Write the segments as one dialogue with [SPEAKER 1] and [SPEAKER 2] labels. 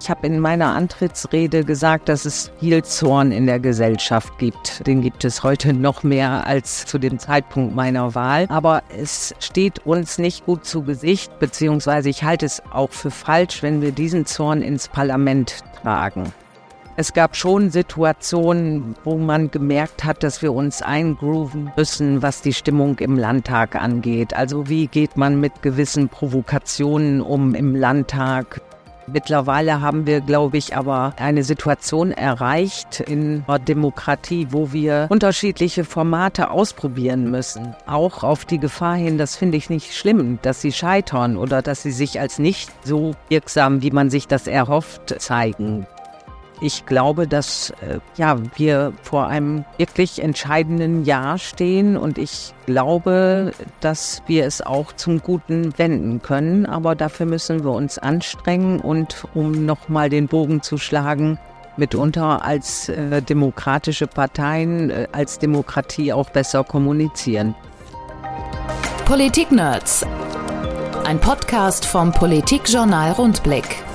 [SPEAKER 1] Ich habe in meiner Antrittsrede gesagt, dass es viel Zorn in der Gesellschaft gibt. Den gibt es heute noch mehr als zu dem Zeitpunkt meiner Wahl. Aber es steht uns nicht gut zu Gesicht, beziehungsweise ich halte es auch für falsch, wenn wir diesen Zorn ins Parlament tragen. Es gab schon Situationen, wo man gemerkt hat, dass wir uns eingrooven müssen, was die Stimmung im Landtag angeht. Also wie geht man mit gewissen Provokationen um im Landtag? Mittlerweile haben wir, glaube ich, aber eine Situation erreicht in der Demokratie, wo wir unterschiedliche Formate ausprobieren müssen. Auch auf die Gefahr hin, das finde ich nicht schlimm, dass sie scheitern oder dass sie sich als nicht so wirksam, wie man sich das erhofft, zeigen. Ich glaube, dass äh, ja, wir vor einem wirklich entscheidenden Jahr stehen und ich glaube, dass wir es auch zum Guten wenden können. Aber dafür müssen wir uns anstrengen und um nochmal den Bogen zu schlagen, mitunter als äh, demokratische Parteien, äh, als Demokratie auch besser kommunizieren.
[SPEAKER 2] Politik-Nerds. Ein Podcast vom Politikjournal Rundblick.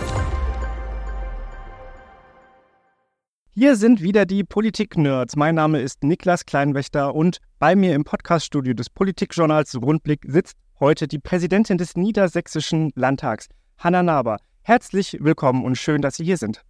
[SPEAKER 3] Hier sind wieder die Politik-Nerds. Mein Name ist Niklas Kleinwächter und bei mir im Podcaststudio des Politikjournals Rundblick sitzt heute die Präsidentin des Niedersächsischen Landtags, Hanna Naber. Herzlich willkommen und schön, dass Sie hier sind.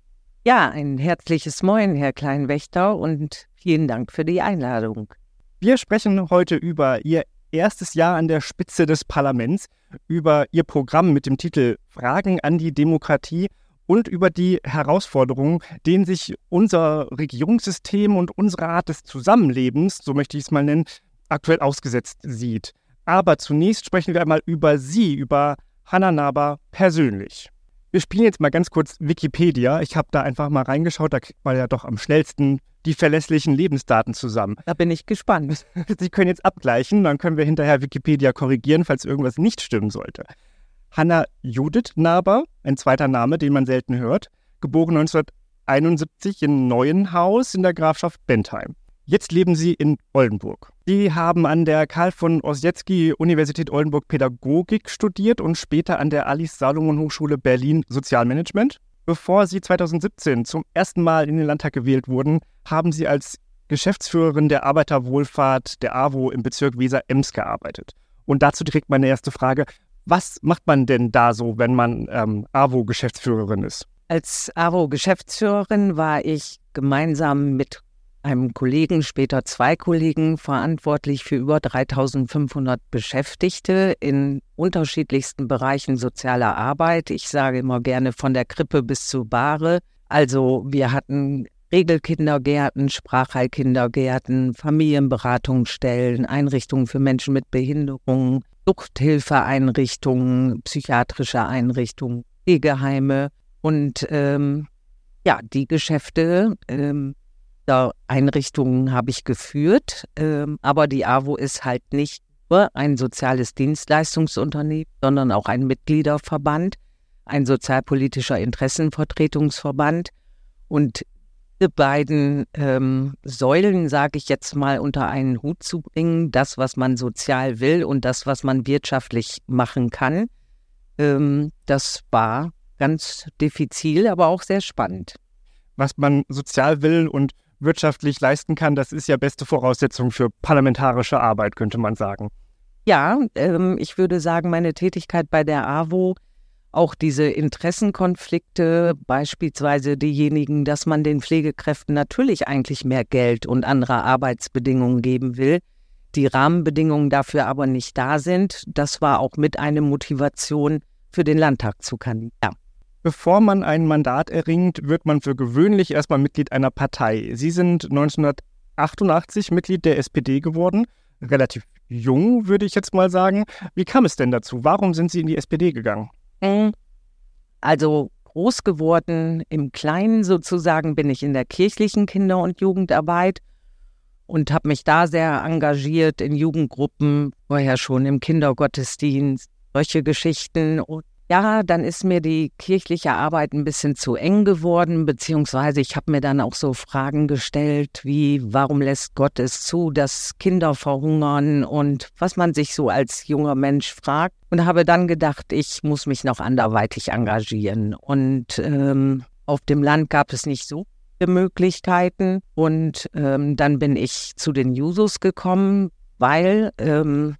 [SPEAKER 1] Ja, ein herzliches Moin, Herr Kleinwächter, und vielen Dank für die Einladung.
[SPEAKER 3] Wir sprechen heute über Ihr erstes Jahr an der Spitze des Parlaments, über Ihr Programm mit dem Titel Fragen an die Demokratie und über die Herausforderungen, denen sich unser Regierungssystem und unsere Art des Zusammenlebens, so möchte ich es mal nennen, aktuell ausgesetzt sieht. Aber zunächst sprechen wir einmal über Sie, über Hannah Naber persönlich. Wir spielen jetzt mal ganz kurz Wikipedia. Ich habe da einfach mal reingeschaut, da kriegt man ja doch am schnellsten die verlässlichen Lebensdaten zusammen.
[SPEAKER 1] Da bin ich gespannt.
[SPEAKER 3] Sie können jetzt abgleichen, dann können wir hinterher Wikipedia korrigieren, falls irgendwas nicht stimmen sollte. Hanna Judith Naber, ein zweiter Name, den man selten hört, geboren 1971 in Neuenhaus in der Grafschaft Bentheim. Jetzt leben sie in Oldenburg. Sie haben an der Karl von Ossietzky Universität Oldenburg Pädagogik studiert und später an der Alice Salomon Hochschule Berlin Sozialmanagement. Bevor sie 2017 zum ersten Mal in den Landtag gewählt wurden, haben sie als Geschäftsführerin der Arbeiterwohlfahrt der AWO im Bezirk Weser-Ems gearbeitet. Und dazu direkt meine erste Frage. Was macht man denn da so, wenn man ähm, AWO-Geschäftsführerin ist?
[SPEAKER 1] Als AWO-Geschäftsführerin war ich gemeinsam mit einem Kollegen, später zwei Kollegen, verantwortlich für über 3500 Beschäftigte in unterschiedlichsten Bereichen sozialer Arbeit. Ich sage immer gerne von der Krippe bis zur Bahre. Also wir hatten Regelkindergärten, Sprachheilkindergärten, Familienberatungsstellen, Einrichtungen für Menschen mit Behinderungen, Suchthilfeeinrichtungen, psychiatrische Einrichtungen, Pflegeheime und ähm, ja, die Geschäfte ähm, der Einrichtungen habe ich geführt, ähm, aber die AWO ist halt nicht nur ein soziales Dienstleistungsunternehmen, sondern auch ein Mitgliederverband, ein sozialpolitischer Interessenvertretungsverband. Und diese beiden ähm, Säulen, sage ich jetzt mal, unter einen Hut zu bringen, das, was man sozial will und das, was man wirtschaftlich machen kann, ähm, das war ganz diffizil, aber auch sehr spannend.
[SPEAKER 3] Was man sozial will und wirtschaftlich leisten kann, das ist ja beste Voraussetzung für parlamentarische Arbeit, könnte man sagen.
[SPEAKER 1] Ja, ähm, ich würde sagen, meine Tätigkeit bei der AWO auch diese Interessenkonflikte, beispielsweise diejenigen, dass man den Pflegekräften natürlich eigentlich mehr Geld und andere Arbeitsbedingungen geben will, die Rahmenbedingungen dafür aber nicht da sind, das war auch mit eine Motivation für den Landtag zu kandidieren.
[SPEAKER 3] Bevor man ein Mandat erringt, wird man für gewöhnlich erstmal Mitglied einer Partei. Sie sind 1988 Mitglied der SPD geworden, relativ jung, würde ich jetzt mal sagen. Wie kam es denn dazu? Warum sind Sie in die SPD gegangen?
[SPEAKER 1] Also groß geworden im Kleinen sozusagen bin ich in der kirchlichen Kinder- und Jugendarbeit und habe mich da sehr engagiert in Jugendgruppen, vorher schon im Kindergottesdienst, solche Geschichten. Und ja, dann ist mir die kirchliche Arbeit ein bisschen zu eng geworden, beziehungsweise ich habe mir dann auch so Fragen gestellt, wie warum lässt Gott es zu, dass Kinder verhungern und was man sich so als junger Mensch fragt. Und habe dann gedacht, ich muss mich noch anderweitig engagieren. Und ähm, auf dem Land gab es nicht so viele Möglichkeiten. Und ähm, dann bin ich zu den Jusos gekommen, weil ähm,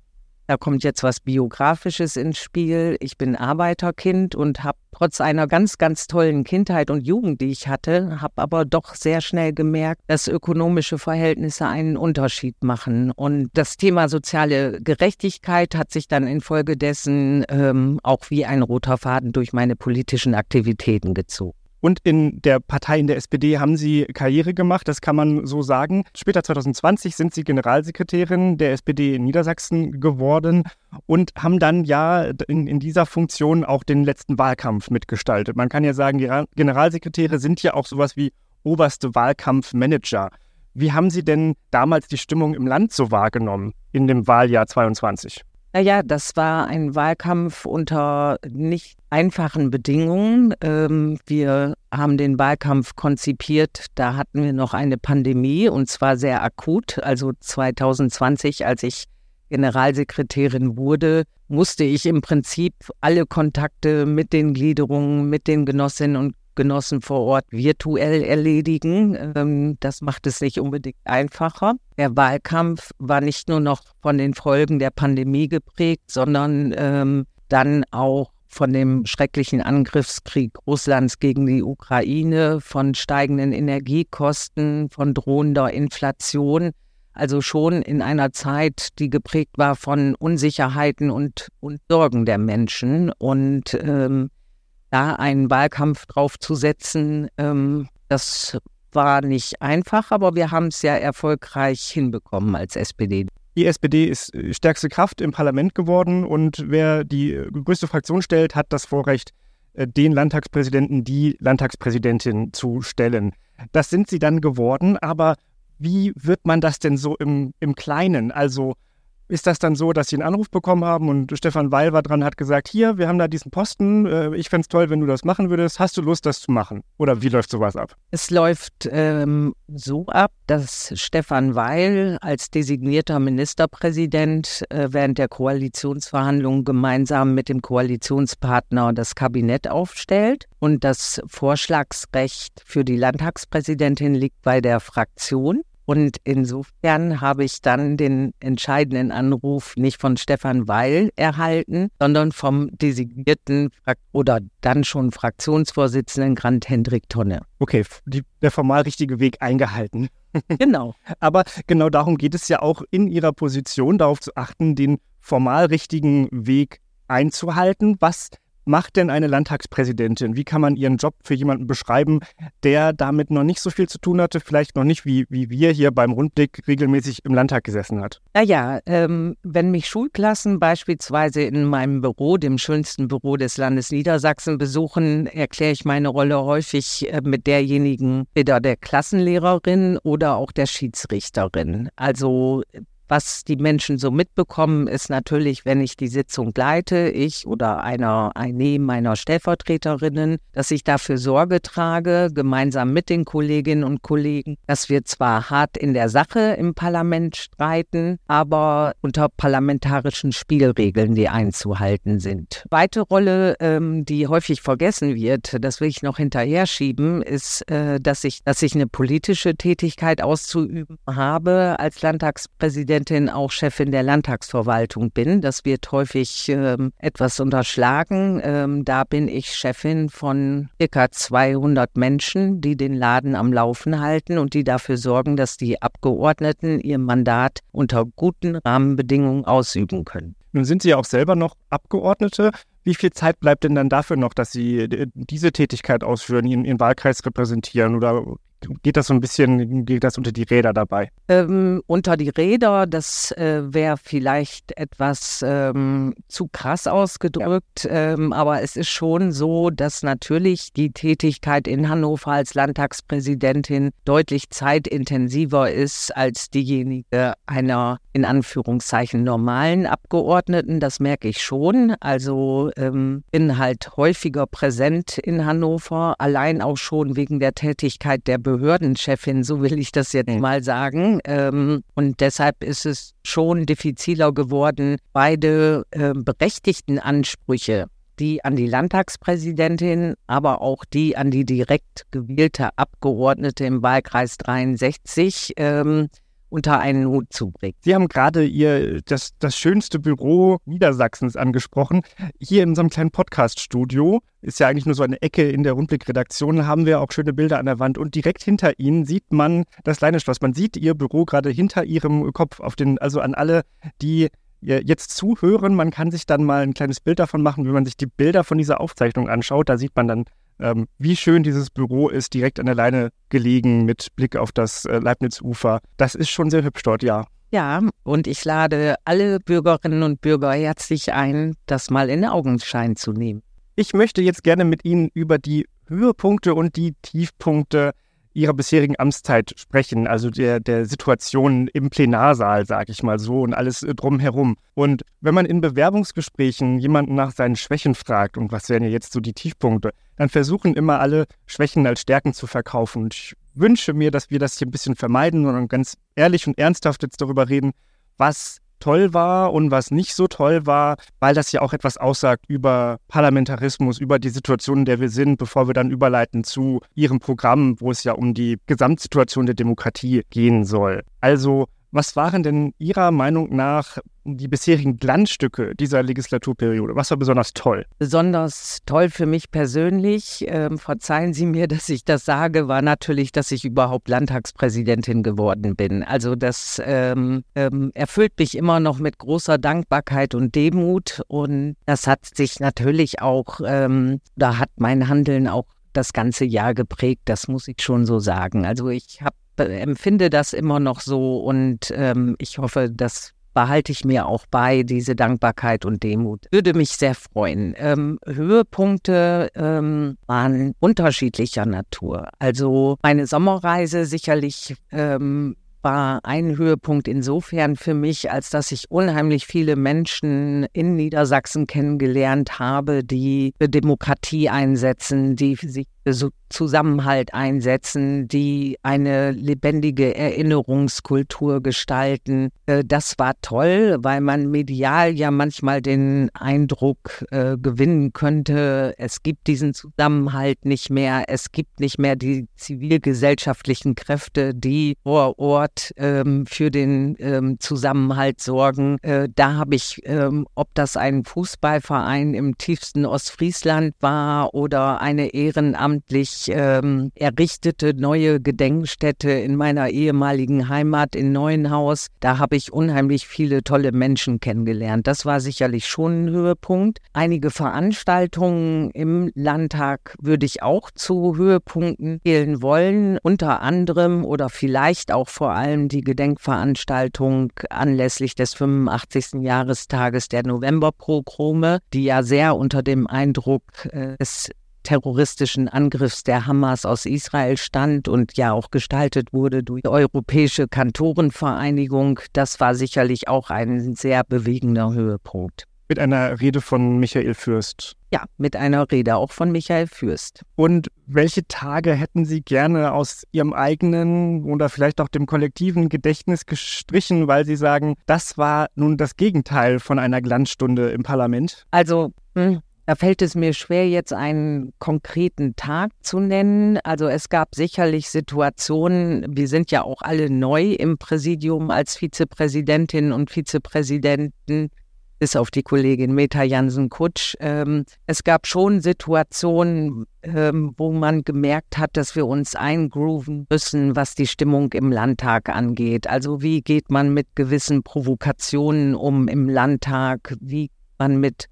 [SPEAKER 1] da kommt jetzt was Biografisches ins Spiel. Ich bin Arbeiterkind und habe trotz einer ganz, ganz tollen Kindheit und Jugend, die ich hatte, habe aber doch sehr schnell gemerkt, dass ökonomische Verhältnisse einen Unterschied machen. Und das Thema soziale Gerechtigkeit hat sich dann infolgedessen ähm, auch wie ein roter Faden durch meine politischen Aktivitäten gezogen.
[SPEAKER 3] Und in der Partei, in der SPD, haben Sie Karriere gemacht, das kann man so sagen. Später 2020 sind Sie Generalsekretärin der SPD in Niedersachsen geworden und haben dann ja in, in dieser Funktion auch den letzten Wahlkampf mitgestaltet. Man kann ja sagen, Generalsekretäre sind ja auch sowas wie oberste Wahlkampfmanager. Wie haben Sie denn damals die Stimmung im Land so wahrgenommen in dem Wahljahr 22?
[SPEAKER 1] Naja, das war ein Wahlkampf unter nicht einfachen Bedingungen. Ähm, wir haben den Wahlkampf konzipiert, da hatten wir noch eine Pandemie und zwar sehr akut. Also 2020, als ich Generalsekretärin wurde, musste ich im Prinzip alle Kontakte mit den Gliederungen, mit den Genossinnen und Genossen vor Ort virtuell erledigen. Ähm, das macht es nicht unbedingt einfacher. Der Wahlkampf war nicht nur noch von den Folgen der Pandemie geprägt, sondern ähm, dann auch von dem schrecklichen Angriffskrieg Russlands gegen die Ukraine, von steigenden Energiekosten, von drohender Inflation. Also schon in einer Zeit, die geprägt war von Unsicherheiten und, und Sorgen der Menschen. Und ähm, da einen Wahlkampf draufzusetzen, ähm, das war nicht einfach, aber wir haben es ja erfolgreich hinbekommen als SPD.
[SPEAKER 3] Die SPD ist äh, stärkste Kraft im Parlament geworden und wer die äh, größte Fraktion stellt, hat das Vorrecht, äh, den Landtagspräsidenten, die Landtagspräsidentin zu stellen. Das sind sie dann geworden, aber wie wird man das denn so im, im Kleinen? Also ist das dann so, dass Sie einen Anruf bekommen haben und Stefan Weil war dran, hat gesagt, hier, wir haben da diesen Posten, äh, ich fände es toll, wenn du das machen würdest. Hast du Lust, das zu machen? Oder wie läuft sowas ab?
[SPEAKER 1] Es läuft ähm, so ab, dass Stefan Weil als designierter Ministerpräsident äh, während der Koalitionsverhandlungen gemeinsam mit dem Koalitionspartner das Kabinett aufstellt und das Vorschlagsrecht für die Landtagspräsidentin liegt bei der Fraktion. Und insofern habe ich dann den entscheidenden Anruf nicht von Stefan Weil erhalten, sondern vom designierten oder dann schon Fraktionsvorsitzenden Grant Hendrik Tonne.
[SPEAKER 3] Okay, die, der formal richtige Weg eingehalten.
[SPEAKER 1] Genau.
[SPEAKER 3] Aber genau darum geht es ja auch in Ihrer Position, darauf zu achten, den formal richtigen Weg einzuhalten. Was macht denn eine Landtagspräsidentin? Wie kann man ihren Job für jemanden beschreiben, der damit noch nicht so viel zu tun hatte, vielleicht noch nicht wie, wie wir hier beim Rundblick regelmäßig im Landtag gesessen hat?
[SPEAKER 1] Naja, ähm, wenn mich Schulklassen beispielsweise in meinem Büro, dem schönsten Büro des Landes Niedersachsen, besuchen, erkläre ich meine Rolle häufig äh, mit derjenigen, weder der Klassenlehrerin oder auch der Schiedsrichterin. Also was die Menschen so mitbekommen, ist natürlich, wenn ich die Sitzung leite, ich oder einer, eine meiner Stellvertreterinnen, dass ich dafür Sorge trage, gemeinsam mit den Kolleginnen und Kollegen, dass wir zwar hart in der Sache im Parlament streiten, aber unter parlamentarischen Spielregeln, die einzuhalten sind. Zweite Rolle, ähm, die häufig vergessen wird, das will ich noch hinterher schieben, ist, äh, dass ich, dass ich eine politische Tätigkeit auszuüben habe als Landtagspräsident Präsidentin auch Chefin der Landtagsverwaltung bin. Das wird häufig ähm, etwas unterschlagen. Ähm, da bin ich Chefin von ca. 200 Menschen, die den Laden am Laufen halten und die dafür sorgen, dass die Abgeordneten ihr Mandat unter guten Rahmenbedingungen ausüben können.
[SPEAKER 3] Nun sind Sie ja auch selber noch Abgeordnete. Wie viel Zeit bleibt denn dann dafür noch, dass Sie diese Tätigkeit ausführen, Ihren Wahlkreis repräsentieren oder geht das so ein bisschen, geht das unter die Räder dabei?
[SPEAKER 1] Ähm, unter die Räder, das äh, wäre vielleicht etwas ähm, zu krass ausgedrückt, ja. ähm, aber es ist schon so, dass natürlich die Tätigkeit in Hannover als Landtagspräsidentin deutlich zeitintensiver ist als diejenige einer in Anführungszeichen normalen Abgeordneten. Das merke ich schon. Also ähm, bin halt häufiger präsent in Hannover, allein auch schon wegen der Tätigkeit der Behördenchefin, so will ich das jetzt mal sagen. Ähm, und deshalb ist es schon diffiziler geworden, beide äh, berechtigten Ansprüche die an die Landtagspräsidentin, aber auch die an die direkt gewählte Abgeordnete im Wahlkreis 63 ähm, unter einen Hut zubringt.
[SPEAKER 3] Sie haben gerade Ihr das, das schönste Büro Niedersachsens angesprochen. Hier in unserem kleinen Podcast-Studio ist ja eigentlich nur so eine Ecke in der Rundblick-Redaktion, haben wir auch schöne Bilder an der Wand und direkt hinter Ihnen sieht man das Leineschloss. Man sieht Ihr Büro gerade hinter Ihrem Kopf auf den, also an alle, die jetzt zuhören. Man kann sich dann mal ein kleines Bild davon machen, wenn man sich die Bilder von dieser Aufzeichnung anschaut. Da sieht man dann ähm, wie schön dieses Büro ist, direkt an der Leine gelegen mit Blick auf das äh, Leibniz-Ufer. Das ist schon sehr hübsch dort, ja.
[SPEAKER 1] Ja, und ich lade alle Bürgerinnen und Bürger herzlich ein, das mal in Augenschein zu nehmen.
[SPEAKER 3] Ich möchte jetzt gerne mit Ihnen über die Höhepunkte und die Tiefpunkte Ihrer bisherigen Amtszeit sprechen, also der, der Situation im Plenarsaal, sage ich mal so, und alles äh, drumherum. Und wenn man in Bewerbungsgesprächen jemanden nach seinen Schwächen fragt, und was wären ja jetzt so die Tiefpunkte, dann versuchen immer alle Schwächen als Stärken zu verkaufen. Und ich wünsche mir, dass wir das hier ein bisschen vermeiden, sondern ganz ehrlich und ernsthaft jetzt darüber reden, was toll war und was nicht so toll war, weil das ja auch etwas aussagt über Parlamentarismus, über die Situation, in der wir sind, bevor wir dann überleiten zu Ihrem Programm, wo es ja um die Gesamtsituation der Demokratie gehen soll. Also was waren denn Ihrer Meinung nach die bisherigen Glanzstücke dieser Legislaturperiode? Was war besonders toll?
[SPEAKER 1] Besonders toll für mich persönlich, äh, verzeihen Sie mir, dass ich das sage, war natürlich, dass ich überhaupt Landtagspräsidentin geworden bin. Also das ähm, ähm, erfüllt mich immer noch mit großer Dankbarkeit und Demut. Und das hat sich natürlich auch, ähm, da hat mein Handeln auch das ganze Jahr geprägt, das muss ich schon so sagen. Also ich habe empfinde das immer noch so und ähm, ich hoffe, das behalte ich mir auch bei, diese Dankbarkeit und Demut. Würde mich sehr freuen. Ähm, Höhepunkte ähm, waren unterschiedlicher Natur. Also meine Sommerreise sicherlich ähm, war ein Höhepunkt insofern für mich, als dass ich unheimlich viele Menschen in Niedersachsen kennengelernt habe, die für Demokratie einsetzen, die sich für Zusammenhalt einsetzen, die eine lebendige Erinnerungskultur gestalten. Äh, das war toll, weil man medial ja manchmal den Eindruck äh, gewinnen könnte, es gibt diesen Zusammenhalt nicht mehr, es gibt nicht mehr die zivilgesellschaftlichen Kräfte, die vor Ort ähm, für den ähm, Zusammenhalt sorgen. Äh, da habe ich, ähm, ob das ein Fußballverein im tiefsten Ostfriesland war oder eine Ehrenamt ehrenamtlich ähm, errichtete neue Gedenkstätte in meiner ehemaligen Heimat in Neuenhaus. Da habe ich unheimlich viele tolle Menschen kennengelernt. Das war sicherlich schon ein Höhepunkt. Einige Veranstaltungen im Landtag würde ich auch zu Höhepunkten wählen wollen. Unter anderem oder vielleicht auch vor allem die Gedenkveranstaltung anlässlich des 85. Jahrestages der Novemberpogrome, die ja sehr unter dem Eindruck äh, des terroristischen Angriffs der Hamas aus Israel stand und ja auch gestaltet wurde durch die Europäische Kantorenvereinigung. Das war sicherlich auch ein sehr bewegender Höhepunkt.
[SPEAKER 3] Mit einer Rede von Michael Fürst.
[SPEAKER 1] Ja, mit einer Rede auch von Michael Fürst.
[SPEAKER 3] Und welche Tage hätten Sie gerne aus Ihrem eigenen oder vielleicht auch dem kollektiven Gedächtnis gestrichen, weil Sie sagen, das war nun das Gegenteil von einer Glanzstunde im Parlament?
[SPEAKER 1] Also, hm, da fällt es mir schwer, jetzt einen konkreten Tag zu nennen. Also es gab sicherlich Situationen, wir sind ja auch alle neu im Präsidium als Vizepräsidentinnen und Vizepräsidenten, bis auf die Kollegin Meta Jansen-Kutsch. Ähm, es gab schon Situationen, ähm, wo man gemerkt hat, dass wir uns eingrooven müssen, was die Stimmung im Landtag angeht. Also wie geht man mit gewissen Provokationen um im Landtag? Wie man mit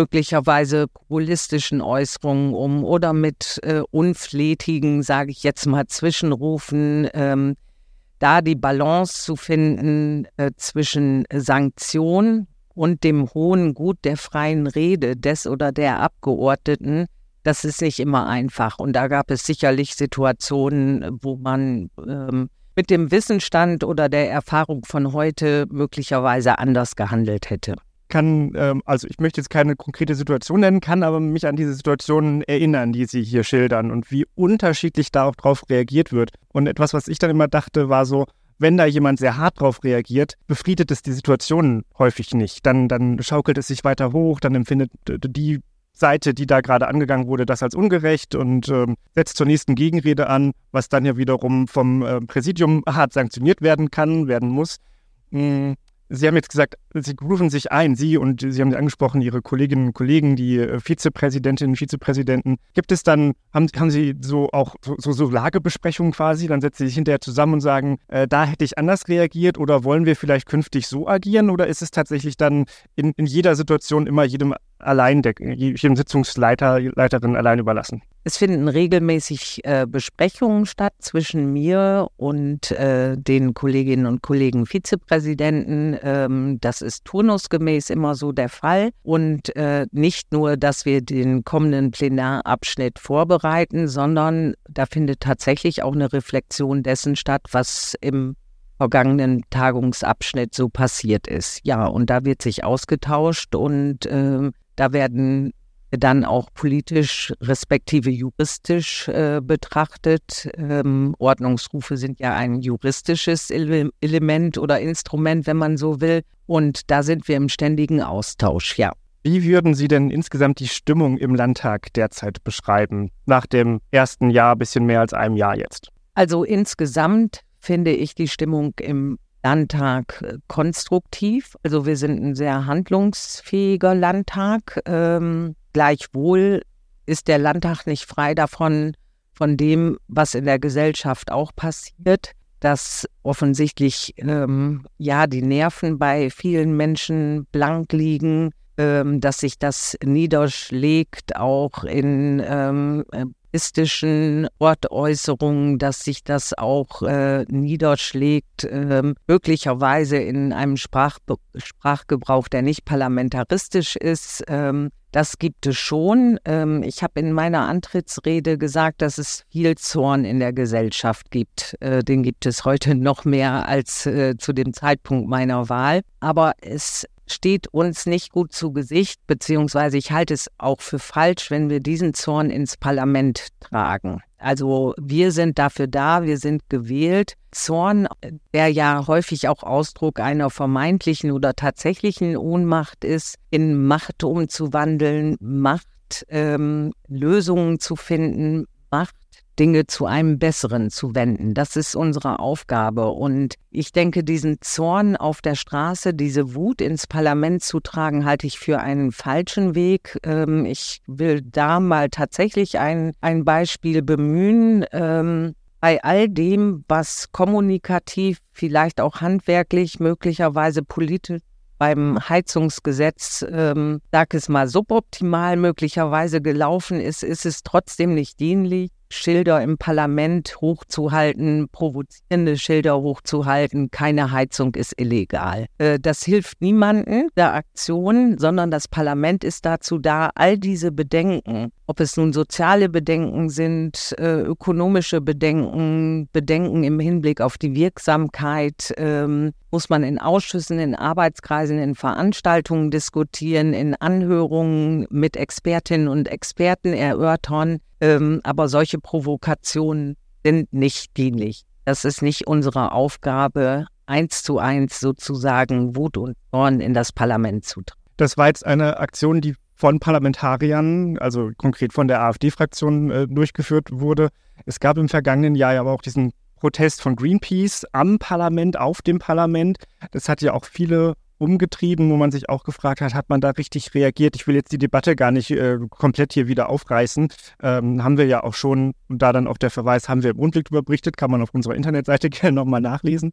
[SPEAKER 1] möglicherweise populistischen Äußerungen um oder mit äh, unflätigen, sage ich jetzt mal, Zwischenrufen, ähm, da die Balance zu finden äh, zwischen Sanktion und dem hohen Gut der freien Rede des oder der Abgeordneten, das ist nicht immer einfach. Und da gab es sicherlich Situationen, wo man ähm, mit dem Wissensstand oder der Erfahrung von heute möglicherweise anders gehandelt hätte
[SPEAKER 3] kann, ähm, also ich möchte jetzt keine konkrete Situation nennen, kann aber mich an diese Situationen erinnern, die Sie hier schildern und wie unterschiedlich da auch drauf reagiert wird. Und etwas, was ich dann immer dachte, war so, wenn da jemand sehr hart drauf reagiert, befriedet es die Situation häufig nicht. Dann, dann schaukelt es sich weiter hoch, dann empfindet die Seite, die da gerade angegangen wurde, das als ungerecht und ähm, setzt zur nächsten Gegenrede an, was dann ja wiederum vom äh, Präsidium hart sanktioniert werden kann, werden muss. Hm, Sie haben jetzt gesagt, Sie rufen sich ein, Sie und Sie haben angesprochen, Ihre Kolleginnen und Kollegen, die äh, Vizepräsidentinnen, Vizepräsidenten. Gibt es dann, haben, haben Sie so auch so, so Lagebesprechungen quasi? Dann setzen Sie sich hinterher zusammen und sagen, äh, da hätte ich anders reagiert oder wollen wir vielleicht künftig so agieren? Oder ist es tatsächlich dann in, in jeder Situation immer jedem allein, der, jedem Sitzungsleiter, Leiterin allein überlassen?
[SPEAKER 1] Es finden regelmäßig äh, Besprechungen statt zwischen mir und äh, den Kolleginnen und Kollegen Vizepräsidenten. Ähm, das ist turnusgemäß immer so der Fall. Und äh, nicht nur, dass wir den kommenden Plenarabschnitt vorbereiten, sondern da findet tatsächlich auch eine Reflexion dessen statt, was im vergangenen Tagungsabschnitt so passiert ist. Ja, und da wird sich ausgetauscht und äh, da werden dann auch politisch respektive juristisch äh, betrachtet. Ähm, Ordnungsrufe sind ja ein juristisches Ele Element oder Instrument, wenn man so will. Und da sind wir im ständigen Austausch, ja.
[SPEAKER 3] Wie würden Sie denn insgesamt die Stimmung im Landtag derzeit beschreiben, nach dem ersten Jahr, bisschen mehr als einem Jahr jetzt?
[SPEAKER 1] Also insgesamt finde ich die Stimmung im Landtag äh, konstruktiv. Also wir sind ein sehr handlungsfähiger Landtag. Ähm, gleichwohl ist der Landtag nicht frei davon, von dem, was in der Gesellschaft auch passiert, dass offensichtlich ähm, ja die Nerven bei vielen Menschen blank liegen, ähm, dass sich das niederschlägt auch in ähm, rassistischen Wortäußerungen, dass sich das auch äh, niederschlägt, äh, möglicherweise in einem Sprachbe Sprachgebrauch, der nicht parlamentaristisch ist. Ähm, das gibt es schon. Ähm, ich habe in meiner Antrittsrede gesagt, dass es viel Zorn in der Gesellschaft gibt. Äh, den gibt es heute noch mehr als äh, zu dem Zeitpunkt meiner Wahl. Aber es steht uns nicht gut zu Gesicht, beziehungsweise ich halte es auch für falsch, wenn wir diesen Zorn ins Parlament tragen. Also wir sind dafür da, wir sind gewählt. Zorn, der ja häufig auch Ausdruck einer vermeintlichen oder tatsächlichen Ohnmacht ist, in Macht umzuwandeln, Macht ähm, Lösungen zu finden, Macht Dinge zu einem Besseren zu wenden. Das ist unsere Aufgabe. Und ich denke, diesen Zorn auf der Straße, diese Wut ins Parlament zu tragen, halte ich für einen falschen Weg. Ähm, ich will da mal tatsächlich ein, ein Beispiel bemühen. Ähm, bei all dem, was kommunikativ, vielleicht auch handwerklich, möglicherweise politisch beim Heizungsgesetz, ähm, sag es mal, suboptimal möglicherweise gelaufen ist, ist es trotzdem nicht dienlich. Schilder im Parlament hochzuhalten, provozierende Schilder hochzuhalten, keine Heizung ist illegal. Äh, das hilft niemanden der Aktion, sondern das Parlament ist dazu da, all diese Bedenken, ob es nun soziale Bedenken sind, äh, ökonomische Bedenken, Bedenken im Hinblick auf die Wirksamkeit, ähm, muss man in Ausschüssen, in Arbeitskreisen, in Veranstaltungen diskutieren, in Anhörungen mit Expertinnen und Experten erörtern. Ähm, aber solche Provokationen sind nicht dienlich. Das ist nicht unsere Aufgabe, eins zu eins sozusagen Wut und Zorn in das Parlament zu tragen.
[SPEAKER 3] Das war jetzt eine Aktion, die von Parlamentariern, also konkret von der AfD-Fraktion, äh, durchgeführt wurde. Es gab im vergangenen Jahr aber auch diesen Protest von Greenpeace am Parlament, auf dem Parlament. Das hat ja auch viele umgetrieben, wo man sich auch gefragt hat, hat man da richtig reagiert? Ich will jetzt die Debatte gar nicht äh, komplett hier wieder aufreißen. Ähm, haben wir ja auch schon, und da dann auch der Verweis, haben wir im Unblick darüber berichtet, kann man auf unserer Internetseite gerne nochmal nachlesen.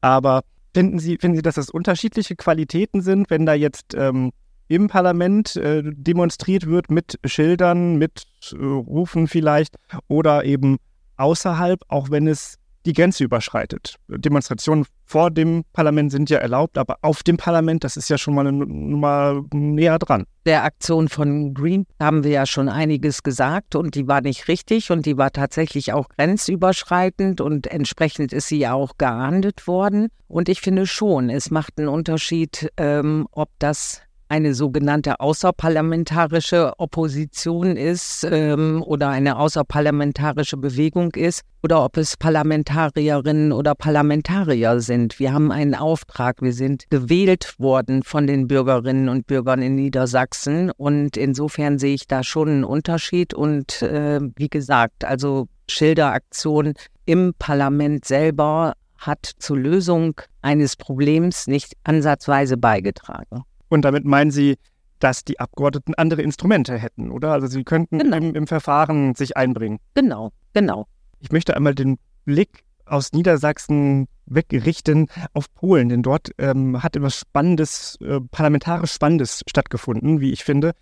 [SPEAKER 3] Aber finden Sie, finden Sie, dass das unterschiedliche Qualitäten sind, wenn da jetzt ähm, im Parlament äh, demonstriert wird mit Schildern, mit äh, Rufen vielleicht oder eben außerhalb, auch wenn es die Grenze überschreitet. Demonstrationen vor dem Parlament sind ja erlaubt, aber auf dem Parlament, das ist ja schon mal eine näher dran.
[SPEAKER 1] Der Aktion von Green haben wir ja schon einiges gesagt und die war nicht richtig und die war tatsächlich auch grenzüberschreitend und entsprechend ist sie ja auch geahndet worden. Und ich finde schon, es macht einen Unterschied, ähm, ob das eine sogenannte außerparlamentarische Opposition ist ähm, oder eine außerparlamentarische Bewegung ist oder ob es Parlamentarierinnen oder Parlamentarier sind. Wir haben einen Auftrag, wir sind gewählt worden von den Bürgerinnen und Bürgern in Niedersachsen und insofern sehe ich da schon einen Unterschied und äh, wie gesagt, also Schilderaktion im Parlament selber hat zur Lösung eines Problems nicht ansatzweise beigetragen.
[SPEAKER 3] Und damit meinen Sie, dass die Abgeordneten andere Instrumente hätten, oder? Also sie könnten genau. im, im, Verfahren sich einbringen.
[SPEAKER 1] Genau, genau.
[SPEAKER 3] Ich möchte einmal den Blick aus Niedersachsen wegrichten auf Polen, denn dort ähm, hat etwas Spannendes, äh, parlamentarisch Spannendes stattgefunden, wie ich finde,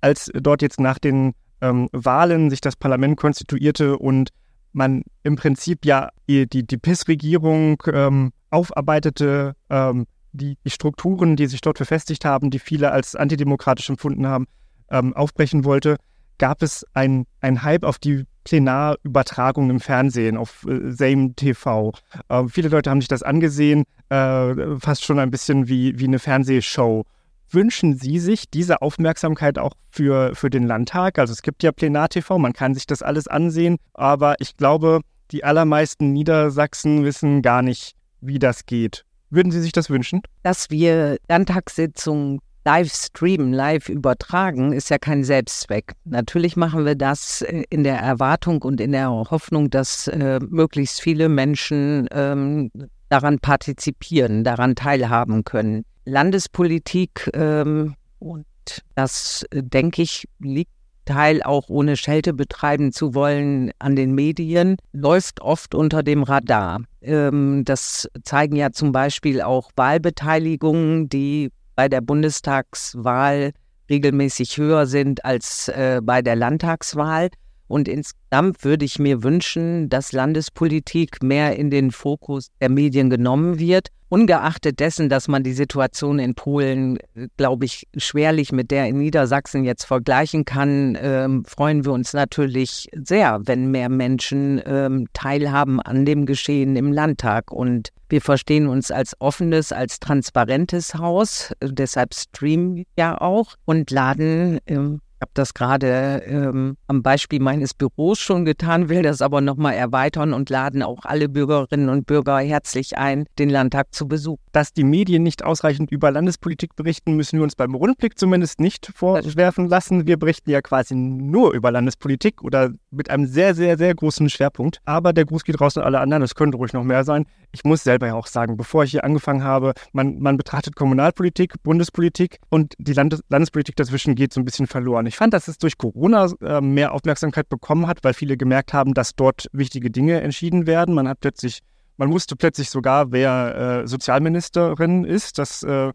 [SPEAKER 3] als dort jetzt nach den ähm, Wahlen sich das Parlament konstituierte und man im Prinzip ja die, die PIS-Regierung ähm, aufarbeitete, ähm, die, die Strukturen, die sich dort verfestigt haben, die viele als antidemokratisch empfunden haben, ähm, aufbrechen wollte, gab es ein, ein Hype auf die Plenarübertragung im Fernsehen, auf äh, Same TV. Äh, viele Leute haben sich das angesehen, äh, fast schon ein bisschen wie, wie eine Fernsehshow. Wünschen Sie sich diese Aufmerksamkeit auch für, für den Landtag? Also es gibt ja Plenar-TV, man kann sich das alles ansehen, aber ich glaube, die allermeisten Niedersachsen wissen gar nicht, wie das geht. Würden Sie sich das wünschen?
[SPEAKER 1] Dass wir Landtagssitzungen live streamen, live übertragen, ist ja kein Selbstzweck. Natürlich machen wir das äh, in der Erwartung und in der Hoffnung, dass äh, möglichst viele Menschen ähm, daran partizipieren, daran teilhaben können. Landespolitik ähm, und das, äh, denke ich, liegt Teil auch ohne Schelte betreiben zu wollen an den Medien, läuft oft unter dem Radar. Ähm, das zeigen ja zum Beispiel auch Wahlbeteiligungen, die bei der Bundestagswahl regelmäßig höher sind als äh, bei der Landtagswahl. Und insgesamt würde ich mir wünschen, dass Landespolitik mehr in den Fokus der Medien genommen wird. Ungeachtet dessen, dass man die Situation in Polen, glaube ich, schwerlich mit der in Niedersachsen jetzt vergleichen kann, ähm, freuen wir uns natürlich sehr, wenn mehr Menschen ähm, teilhaben an dem Geschehen im Landtag. Und wir verstehen uns als offenes, als transparentes Haus. Deshalb streamen wir ja auch und laden ähm, habe das gerade ähm, am Beispiel meines Büros schon getan, will das aber nochmal erweitern und laden auch alle Bürgerinnen und Bürger herzlich ein, den Landtag zu besuchen.
[SPEAKER 3] Dass die Medien nicht ausreichend über Landespolitik berichten, müssen wir uns beim Rundblick zumindest nicht vorwerfen lassen. Wir berichten ja quasi nur über Landespolitik oder mit einem sehr, sehr, sehr großen Schwerpunkt. Aber der Gruß geht raus an alle anderen. Es könnte ruhig noch mehr sein. Ich muss selber ja auch sagen, bevor ich hier angefangen habe, man, man betrachtet Kommunalpolitik, Bundespolitik und die Landes Landespolitik dazwischen geht so ein bisschen verloren. Ich fand, dass es durch Corona äh, mehr Aufmerksamkeit bekommen hat, weil viele gemerkt haben, dass dort wichtige Dinge entschieden werden. Man hat plötzlich, man wusste plötzlich sogar, wer äh, Sozialministerin ist. Das äh,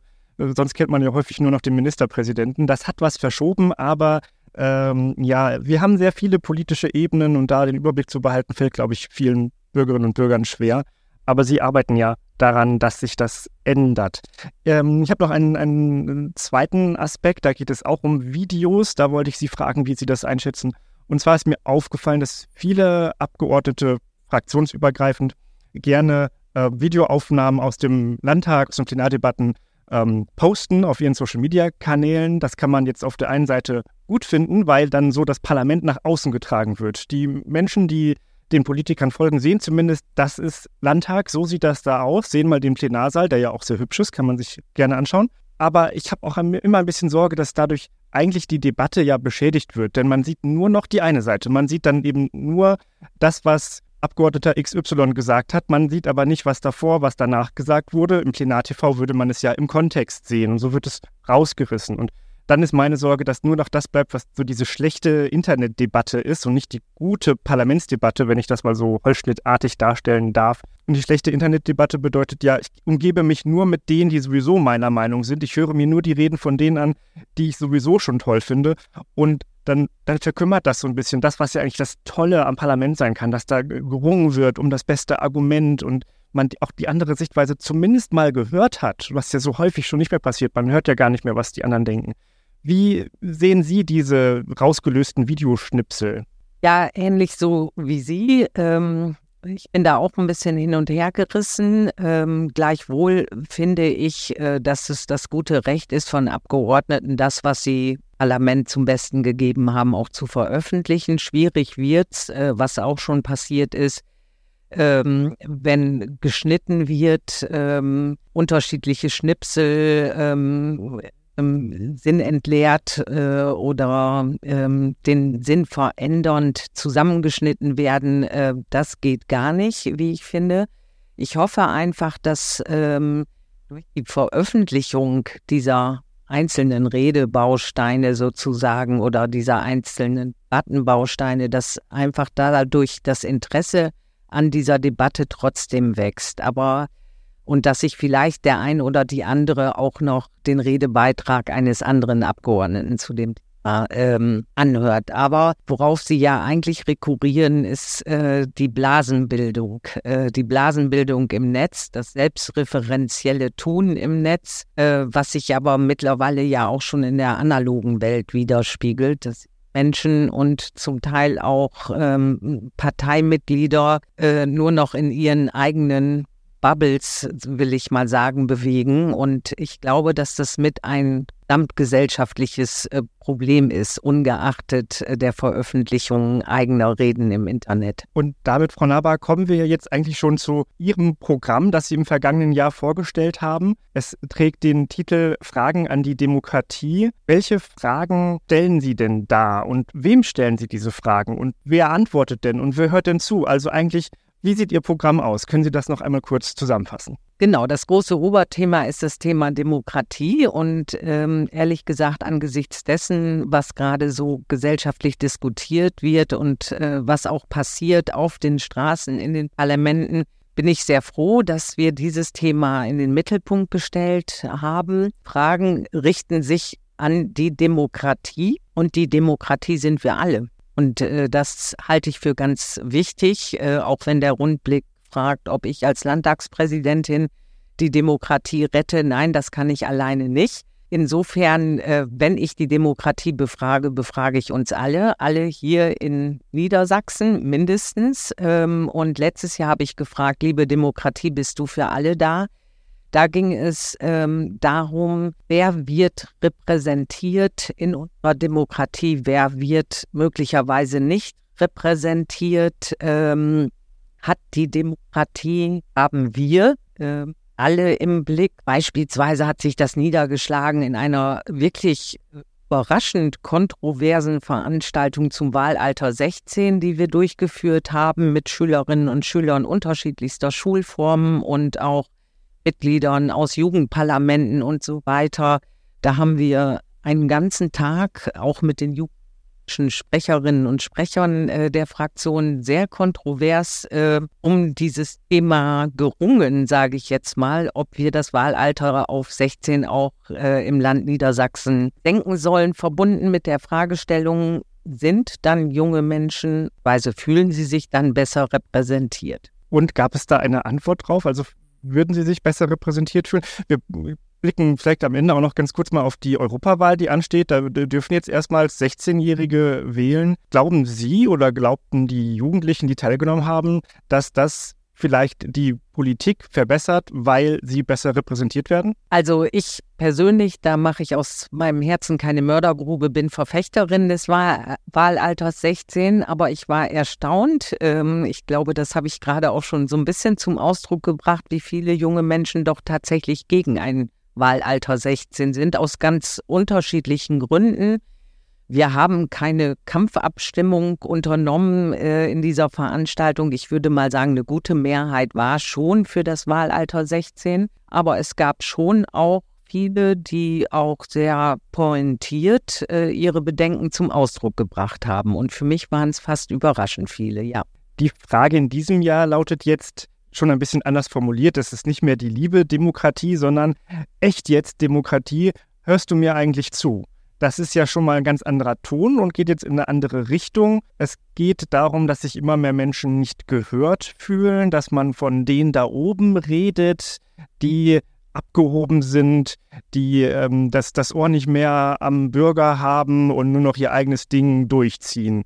[SPEAKER 3] sonst kennt man ja häufig nur noch den Ministerpräsidenten. Das hat was verschoben, aber ähm, ja, wir haben sehr viele politische Ebenen und da den Überblick zu behalten, fällt, glaube ich, vielen Bürgerinnen und Bürgern schwer. Aber sie arbeiten ja daran, dass sich das ändert. Ähm, ich habe noch einen, einen zweiten Aspekt, da geht es auch um Videos. Da wollte ich Sie fragen, wie Sie das einschätzen. Und zwar ist mir aufgefallen, dass viele Abgeordnete fraktionsübergreifend gerne äh, Videoaufnahmen aus dem Landtag, aus den Plenardebatten ähm, posten auf ihren Social-Media-Kanälen. Das kann man jetzt auf der einen Seite gut finden, weil dann so das Parlament nach außen getragen wird. Die Menschen, die den Politikern folgen, sehen zumindest, das ist Landtag, so sieht das da aus, sehen mal den Plenarsaal, der ja auch sehr hübsch ist, kann man sich gerne anschauen. Aber ich habe auch immer ein bisschen Sorge, dass dadurch eigentlich die Debatte ja beschädigt wird, denn man sieht nur noch die eine Seite. Man sieht dann eben nur das, was Abgeordneter XY gesagt hat. Man sieht aber nicht, was davor, was danach gesagt wurde. Im Plenar-TV würde man es ja im Kontext sehen und so wird es rausgerissen. Und dann ist meine Sorge, dass nur noch das bleibt, was so diese schlechte Internetdebatte ist und nicht die gute Parlamentsdebatte, wenn ich das mal so holzschnittartig darstellen darf. Und die schlechte Internetdebatte bedeutet ja, ich umgebe mich nur mit denen, die sowieso meiner Meinung sind. Ich höre mir nur die Reden von denen an, die ich sowieso schon toll finde. Und dann, dann verkümmert das so ein bisschen das, was ja eigentlich das Tolle am Parlament sein kann, dass da gerungen wird um das beste Argument und man auch die andere Sichtweise zumindest mal gehört hat, was ja so häufig schon nicht mehr passiert. Man hört ja gar nicht mehr, was die anderen denken. Wie sehen Sie diese rausgelösten Videoschnipsel?
[SPEAKER 1] Ja, ähnlich so wie Sie. Ähm, ich bin da auch ein bisschen hin und her gerissen. Ähm, gleichwohl finde ich, äh, dass es das gute Recht ist von Abgeordneten, das, was sie Parlament zum Besten gegeben haben, auch zu veröffentlichen. Schwierig wird's, äh, was auch schon passiert ist, ähm, wenn geschnitten wird, ähm, unterschiedliche Schnipsel ähm, ähm, Sinn entleert äh, oder ähm, den Sinn verändernd zusammengeschnitten werden, äh, das geht gar nicht, wie ich finde. Ich hoffe einfach, dass ähm, durch die Veröffentlichung dieser einzelnen Redebausteine sozusagen oder dieser einzelnen Debattenbausteine, dass einfach dadurch das Interesse an dieser Debatte trotzdem wächst. Aber und dass sich vielleicht der ein oder die andere auch noch den Redebeitrag eines anderen Abgeordneten zu dem Thema ähm, anhört. Aber worauf Sie ja eigentlich rekurrieren, ist äh, die Blasenbildung. Äh, die Blasenbildung im Netz, das selbstreferenzielle Tun im Netz, äh, was sich aber mittlerweile ja auch schon in der analogen Welt widerspiegelt. Das Menschen und zum Teil auch ähm, Parteimitglieder äh, nur noch in ihren eigenen Bubbles, will ich mal sagen, bewegen. Und ich glaube, dass das mit ein gesamtgesellschaftliches äh, Problem ist, ungeachtet äh, der Veröffentlichung eigener Reden im Internet.
[SPEAKER 3] Und damit, Frau Nabar, kommen wir jetzt eigentlich schon zu Ihrem Programm, das Sie im vergangenen Jahr vorgestellt haben. Es trägt den Titel Fragen an die Demokratie. Welche Fragen stellen Sie denn da und wem stellen Sie diese Fragen und wer antwortet denn und wer hört denn zu? Also eigentlich wie sieht Ihr Programm aus? Können Sie das noch einmal kurz zusammenfassen?
[SPEAKER 1] Genau, das große Oberthema ist das Thema Demokratie und ähm, ehrlich gesagt angesichts dessen, was gerade so gesellschaftlich diskutiert wird und äh, was auch passiert auf den Straßen, in den Parlamenten, bin ich sehr froh, dass wir dieses Thema in den Mittelpunkt gestellt haben. Fragen richten sich an die Demokratie und die Demokratie sind wir alle. Und äh, das halte ich für ganz wichtig, äh, auch wenn der Rundblick fragt, ob ich als Landtagspräsidentin die Demokratie rette. Nein, das kann ich alleine nicht. Insofern, äh, wenn ich die Demokratie befrage, befrage ich uns alle, alle hier in Niedersachsen mindestens. Ähm, und letztes Jahr habe ich gefragt, liebe Demokratie, bist du für alle da? Da ging es ähm, darum, wer wird repräsentiert in unserer Demokratie, wer wird möglicherweise nicht repräsentiert. Ähm, hat die Demokratie, haben wir äh, alle im Blick. Beispielsweise hat sich das niedergeschlagen in einer wirklich überraschend kontroversen Veranstaltung zum Wahlalter 16, die wir durchgeführt haben mit Schülerinnen und Schülern unterschiedlichster Schulformen und auch Mitgliedern aus Jugendparlamenten und so weiter. Da haben wir einen ganzen Tag auch mit den jugendlichen Sprecherinnen und Sprechern äh, der Fraktion sehr kontrovers äh, um dieses Thema gerungen, sage ich jetzt mal, ob wir das Wahlalter auf 16 auch äh, im Land Niedersachsen denken sollen, verbunden mit der Fragestellung, sind dann junge Menschen, weise fühlen sie sich dann besser repräsentiert?
[SPEAKER 3] Und gab es da eine Antwort drauf? Also würden Sie sich besser repräsentiert fühlen? Wir blicken vielleicht am Ende auch noch ganz kurz mal auf die Europawahl, die ansteht. Da dürfen jetzt erstmals 16-Jährige wählen. Glauben Sie oder glaubten die Jugendlichen, die teilgenommen haben, dass das vielleicht die Politik verbessert, weil sie besser repräsentiert werden?
[SPEAKER 1] Also ich persönlich, da mache ich aus meinem Herzen keine Mördergrube, bin Verfechterin des Wahl Wahlalters 16, aber ich war erstaunt. Ähm, ich glaube, das habe ich gerade auch schon so ein bisschen zum Ausdruck gebracht, wie viele junge Menschen doch tatsächlich gegen ein Wahlalter 16 sind, aus ganz unterschiedlichen Gründen. Wir haben keine Kampfabstimmung unternommen äh, in dieser Veranstaltung. Ich würde mal sagen, eine gute Mehrheit war schon für das Wahlalter 16, aber es gab schon auch viele, die auch sehr pointiert äh, ihre Bedenken zum Ausdruck gebracht haben. Und für mich waren es fast überraschend viele, ja.
[SPEAKER 3] Die Frage in diesem Jahr lautet jetzt schon ein bisschen anders formuliert. Es ist nicht mehr die liebe Demokratie, sondern echt jetzt Demokratie. Hörst du mir eigentlich zu? Das ist ja schon mal ein ganz anderer Ton und geht jetzt in eine andere Richtung. Es geht darum, dass sich immer mehr Menschen nicht gehört fühlen, dass man von denen da oben redet, die abgehoben sind, die ähm, das, das Ohr nicht mehr am Bürger haben und nur noch ihr eigenes Ding durchziehen.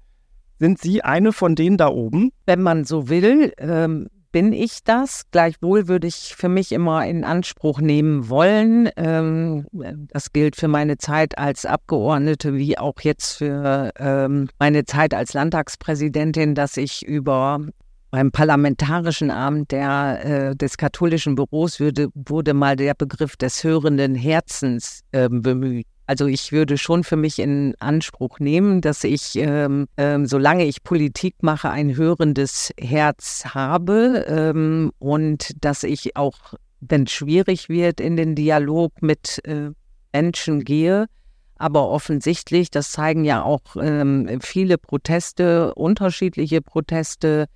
[SPEAKER 3] Sind Sie eine von denen da oben?
[SPEAKER 1] Wenn man so will, ähm, bin ich das. Gleichwohl würde ich für mich immer in Anspruch nehmen wollen. Ähm, das gilt für meine Zeit als Abgeordnete wie auch jetzt für ähm, meine Zeit als Landtagspräsidentin, dass ich über beim parlamentarischen Abend der, äh, des katholischen Büros würde, wurde mal der Begriff des hörenden Herzens äh, bemüht. Also ich würde schon für mich in Anspruch nehmen, dass ich, ähm, ähm, solange ich Politik mache, ein hörendes Herz habe ähm, und dass ich auch, wenn es schwierig wird, in den Dialog mit äh, Menschen gehe. Aber offensichtlich, das zeigen ja auch ähm, viele Proteste, unterschiedliche Proteste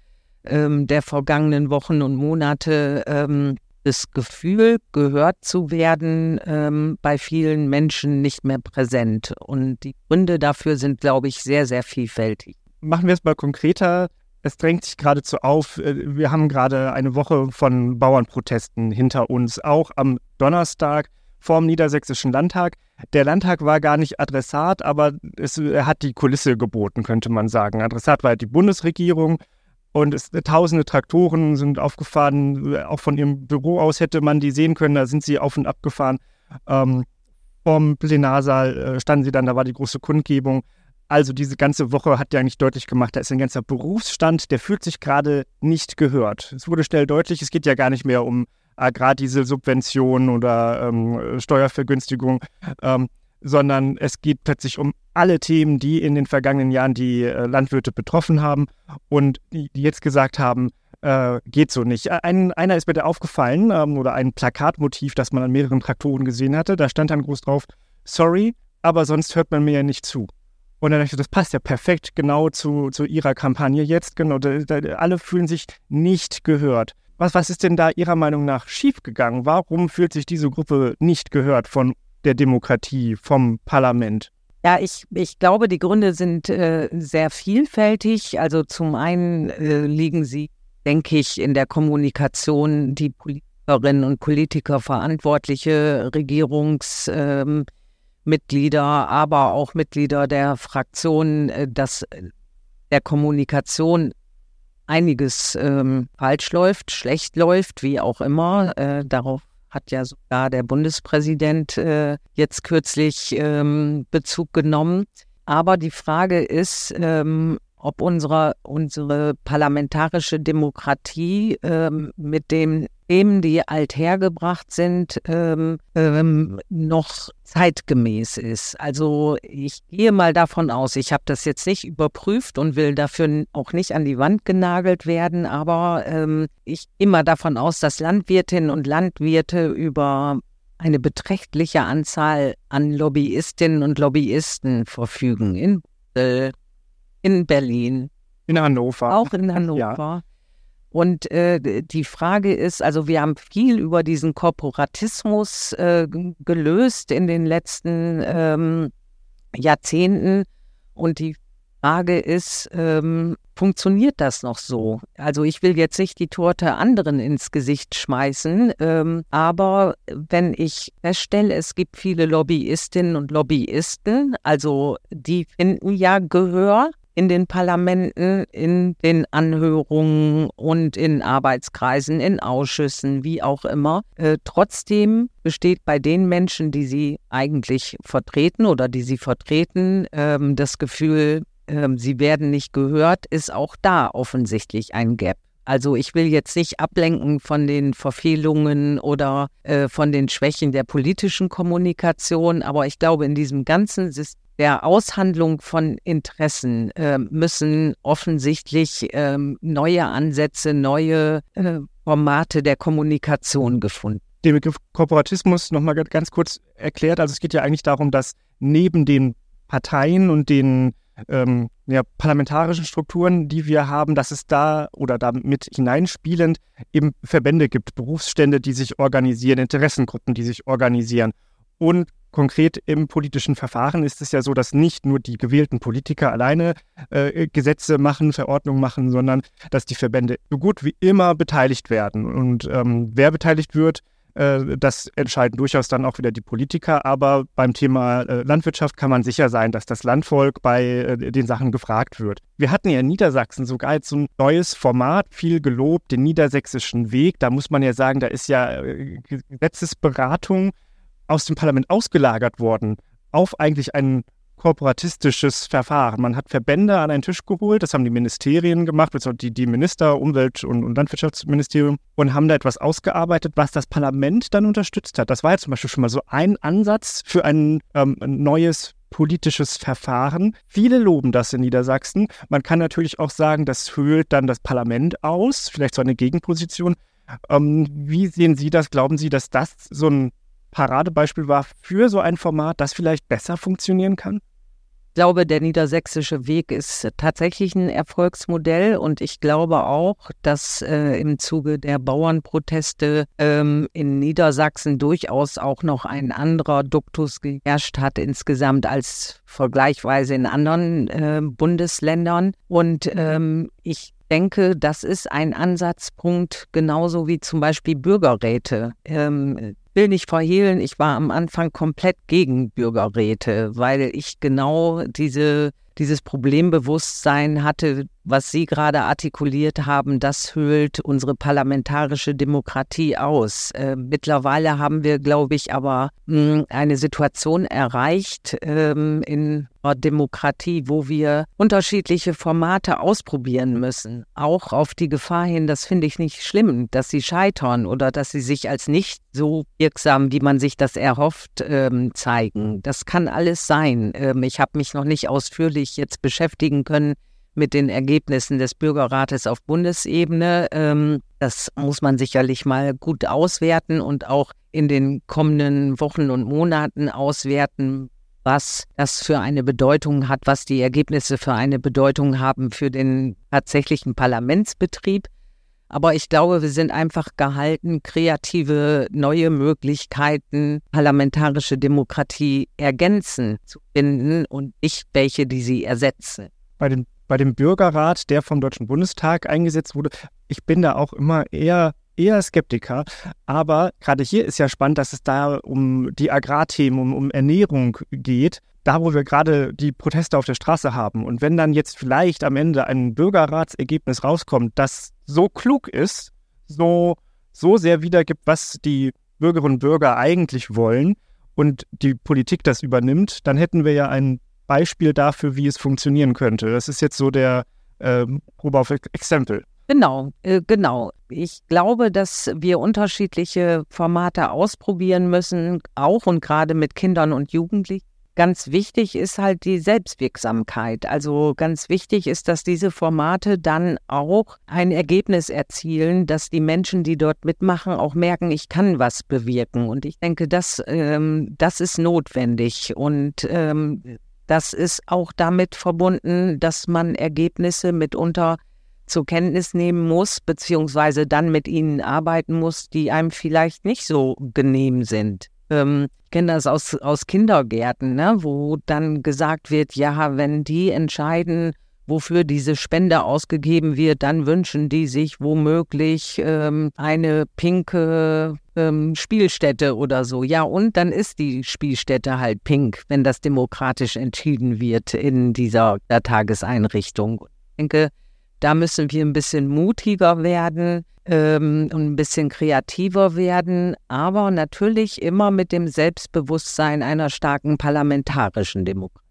[SPEAKER 1] ähm, der vergangenen Wochen und Monate, ähm, das Gefühl, gehört zu werden, ähm, bei vielen Menschen nicht mehr präsent. Und die Gründe dafür sind, glaube ich, sehr, sehr vielfältig.
[SPEAKER 3] Machen wir es mal konkreter. Es drängt sich geradezu auf. Äh, wir haben gerade eine Woche von Bauernprotesten hinter uns, auch am Donnerstag vorm Niedersächsischen Landtag. Der Landtag war gar nicht Adressat, aber es, er hat die Kulisse geboten, könnte man sagen. Adressat war die Bundesregierung und es, tausende Traktoren sind aufgefahren. Auch von ihrem Büro aus hätte man die sehen können. Da sind sie auf und ab gefahren. Ähm, vom Plenarsaal äh, standen sie dann, da war die große Kundgebung. Also diese ganze Woche hat ja eigentlich deutlich gemacht, da ist ein ganzer Berufsstand, der fühlt sich gerade nicht gehört. Es wurde schnell deutlich, es geht ja gar nicht mehr um Agrardierselsubventionen oder ähm, Steuervergünstigung. Ähm, sondern es geht plötzlich um alle Themen, die in den vergangenen Jahren die äh, Landwirte betroffen haben und die, jetzt gesagt haben, äh, geht so nicht. Ein, einer ist mir da aufgefallen ähm, oder ein Plakatmotiv, das man an mehreren Traktoren gesehen hatte. Da stand dann groß drauf, sorry, aber sonst hört man mir ja nicht zu. Und dann dachte ich, das passt ja perfekt genau zu, zu ihrer Kampagne jetzt. Genau, da, da, alle fühlen sich nicht gehört. Was, was ist denn da Ihrer Meinung nach schiefgegangen? Warum fühlt sich diese Gruppe nicht gehört von der Demokratie, vom Parlament?
[SPEAKER 1] Ja, ich, ich glaube, die Gründe sind äh, sehr vielfältig. Also zum einen äh, liegen sie, denke ich, in der Kommunikation, die Politikerinnen und Politiker, verantwortliche Regierungsmitglieder, ähm, aber auch Mitglieder der Fraktionen, äh, dass der Kommunikation einiges ähm, falsch läuft, schlecht läuft, wie auch immer. Äh, darauf hat ja sogar der Bundespräsident äh, jetzt kürzlich ähm, Bezug genommen. Aber die Frage ist, ähm, ob unsere, unsere parlamentarische Demokratie ähm, mit den Themen, die althergebracht sind, ähm, ähm, noch zeitgemäß ist. Also ich gehe mal davon aus, ich habe das jetzt nicht überprüft und will dafür auch nicht an die Wand genagelt werden, aber ähm, ich gehe mal davon aus, dass Landwirtinnen und Landwirte über eine beträchtliche Anzahl an Lobbyistinnen und Lobbyisten verfügen in, äh, in Berlin.
[SPEAKER 3] In Hannover.
[SPEAKER 1] Auch in Hannover. Ja. Und äh, die Frage ist, also wir haben viel über diesen Korporatismus äh, gelöst in den letzten ähm, Jahrzehnten. Und die Frage ist, ähm, funktioniert das noch so? Also ich will jetzt nicht die Torte anderen ins Gesicht schmeißen, ähm, aber wenn ich feststelle, es gibt viele Lobbyistinnen und Lobbyisten, also die finden ja Gehör in den Parlamenten, in den Anhörungen und in Arbeitskreisen, in Ausschüssen, wie auch immer. Äh, trotzdem besteht bei den Menschen, die sie eigentlich vertreten oder die sie vertreten, ähm, das Gefühl, äh, sie werden nicht gehört, ist auch da offensichtlich ein Gap. Also ich will jetzt nicht ablenken von den Verfehlungen oder äh, von den Schwächen der politischen Kommunikation, aber ich glaube, in diesem ganzen System der Aushandlung von Interessen äh, müssen offensichtlich äh, neue Ansätze, neue äh, Formate der Kommunikation gefunden
[SPEAKER 3] den Begriff Korporatismus nochmal ganz kurz erklärt. Also es geht ja eigentlich darum, dass neben den Parteien und den ähm, ja, parlamentarischen Strukturen, die wir haben, dass es da oder damit hineinspielend eben Verbände gibt, Berufsstände, die sich organisieren, Interessengruppen, die sich organisieren. Und konkret im politischen Verfahren ist es ja so, dass nicht nur die gewählten Politiker alleine äh, Gesetze machen, Verordnungen machen, sondern dass die Verbände so gut wie immer beteiligt werden. Und ähm, wer beteiligt wird, das entscheiden durchaus dann auch wieder die Politiker. Aber beim Thema äh, Landwirtschaft kann man sicher sein, dass das Landvolk bei äh, den Sachen gefragt wird. Wir hatten ja in Niedersachsen sogar jetzt so ein neues Format, viel gelobt, den niedersächsischen Weg. Da muss man ja sagen, da ist ja Gesetzesberatung aus dem Parlament ausgelagert worden auf eigentlich einen korporatistisches Verfahren. Man hat Verbände an einen Tisch geholt, das haben die Ministerien gemacht, die, die Minister, Umwelt- und, und, Landwirtschaftsministerium, und haben da etwas ausgearbeitet, was das Parlament dann unterstützt hat. Das war ja zum Beispiel schon mal so ein Ansatz für ein, ähm, neues politisches Verfahren. Viele loben das in Niedersachsen. Man kann natürlich auch sagen, das höhlt dann das Parlament aus, vielleicht so eine Gegenposition. Ähm, wie sehen Sie das? Glauben Sie, dass das so ein Paradebeispiel war für so ein Format, das vielleicht besser funktionieren kann?
[SPEAKER 1] Ich glaube, der niedersächsische Weg ist tatsächlich ein Erfolgsmodell und ich glaube auch, dass äh, im Zuge der Bauernproteste ähm, in Niedersachsen durchaus auch noch ein anderer Duktus geherrscht hat insgesamt als vergleichsweise in anderen äh, Bundesländern. Und ähm, ich denke, das ist ein Ansatzpunkt, genauso wie zum Beispiel Bürgerräte. Ähm, will nicht verhehlen, ich war am Anfang komplett gegen Bürgerräte, weil ich genau diese, dieses Problembewusstsein hatte, was Sie gerade artikuliert haben, das höhlt unsere parlamentarische Demokratie aus. Äh, mittlerweile haben wir, glaube ich, aber mh, hm, eine Situation erreicht ähm, in Demokratie, wo wir unterschiedliche Formate ausprobieren müssen. Auch auf die Gefahr hin, das finde ich nicht schlimm, dass sie scheitern oder dass sie sich als nicht so wirksam, wie man sich das erhofft, ähm, zeigen. Das kann alles sein. Ähm, ich habe mich noch nicht ausführlich jetzt beschäftigen können mit den Ergebnissen des Bürgerrates auf Bundesebene. Ähm, das muss man sicherlich mal gut auswerten und auch in den kommenden Wochen und Monaten auswerten, was das für eine Bedeutung hat, was die Ergebnisse für eine Bedeutung haben für den tatsächlichen Parlamentsbetrieb. Aber ich glaube, wir sind einfach gehalten, kreative neue Möglichkeiten, parlamentarische Demokratie ergänzen zu finden und nicht welche, die sie ersetzen.
[SPEAKER 3] Bei den bei dem Bürgerrat, der vom Deutschen Bundestag eingesetzt wurde, ich bin da auch immer eher eher Skeptiker. Aber gerade hier ist ja spannend, dass es da um die Agrarthemen, um, um Ernährung geht. Da, wo wir gerade die Proteste auf der Straße haben. Und wenn dann jetzt vielleicht am Ende ein Bürgerratsergebnis rauskommt, das so klug ist, so, so sehr wiedergibt, was die Bürgerinnen und Bürger eigentlich wollen und die Politik das übernimmt, dann hätten wir ja ein Beispiel dafür, wie es funktionieren könnte. Das ist jetzt so der äh, Probe auf Exempel.
[SPEAKER 1] Genau, äh, genau. Ich glaube, dass wir unterschiedliche Formate ausprobieren müssen, auch und gerade mit Kindern und Jugendlichen. Ganz wichtig ist halt die Selbstwirksamkeit. Also ganz wichtig ist, dass diese Formate dann auch ein Ergebnis erzielen, dass die Menschen, die dort mitmachen, auch merken, ich kann was bewirken. Und ich denke, das, ähm, das ist notwendig. Und ähm, das ist auch damit verbunden, dass man Ergebnisse mitunter zur Kenntnis nehmen muss, beziehungsweise dann mit ihnen arbeiten muss, die einem vielleicht nicht so genehm sind. Ähm, ich kenne das aus, aus Kindergärten, ne, wo dann gesagt wird, ja, wenn die entscheiden, wofür diese Spende ausgegeben wird, dann wünschen die sich womöglich ähm, eine pinke ähm, Spielstätte oder so. Ja, und dann ist die Spielstätte halt pink, wenn das demokratisch entschieden wird in dieser Tageseinrichtung. Ich denke, da müssen wir ein bisschen mutiger werden ähm, und ein bisschen kreativer werden, aber natürlich immer mit dem Selbstbewusstsein einer starken parlamentarischen Demokratie.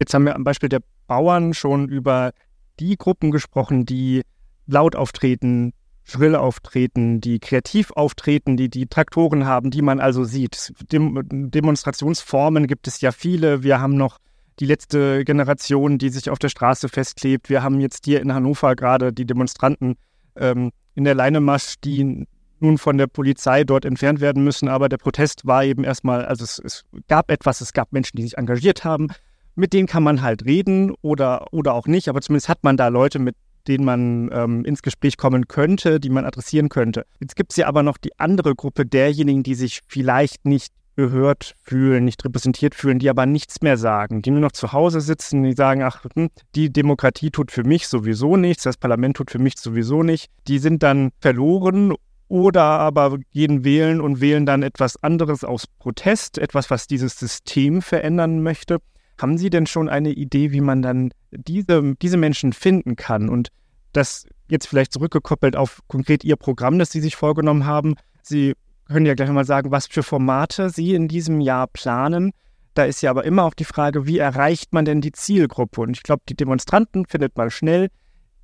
[SPEAKER 3] Jetzt haben wir am Beispiel der Bauern schon über die Gruppen gesprochen, die laut auftreten, schrill auftreten, die kreativ auftreten, die die Traktoren haben, die man also sieht. Dem Demonstrationsformen gibt es ja viele. Wir haben noch die letzte Generation, die sich auf der Straße festklebt. Wir haben jetzt hier in Hannover gerade die Demonstranten ähm, in der Leinemarsch, die nun von der Polizei dort entfernt werden müssen. Aber der Protest war eben erstmal, also es, es gab etwas, es gab Menschen, die sich engagiert haben. Mit denen kann man halt reden oder, oder auch nicht, aber zumindest hat man da Leute, mit denen man ähm, ins Gespräch kommen könnte, die man adressieren könnte. Jetzt gibt es ja aber noch die andere Gruppe derjenigen, die sich vielleicht nicht gehört fühlen, nicht repräsentiert fühlen, die aber nichts mehr sagen, die nur noch zu Hause sitzen, die sagen, ach, hm, die Demokratie tut für mich sowieso nichts, das Parlament tut für mich sowieso nicht. Die sind dann verloren oder aber gehen wählen und wählen dann etwas anderes aus Protest, etwas, was dieses System verändern möchte. Haben Sie denn schon eine Idee, wie man dann diese, diese Menschen finden kann? Und das jetzt vielleicht zurückgekoppelt auf konkret Ihr Programm, das Sie sich vorgenommen haben. Sie können ja gleich mal sagen, was für Formate Sie in diesem Jahr planen. Da ist ja aber immer auch die Frage, wie erreicht man denn die Zielgruppe? Und ich glaube, die Demonstranten findet man schnell.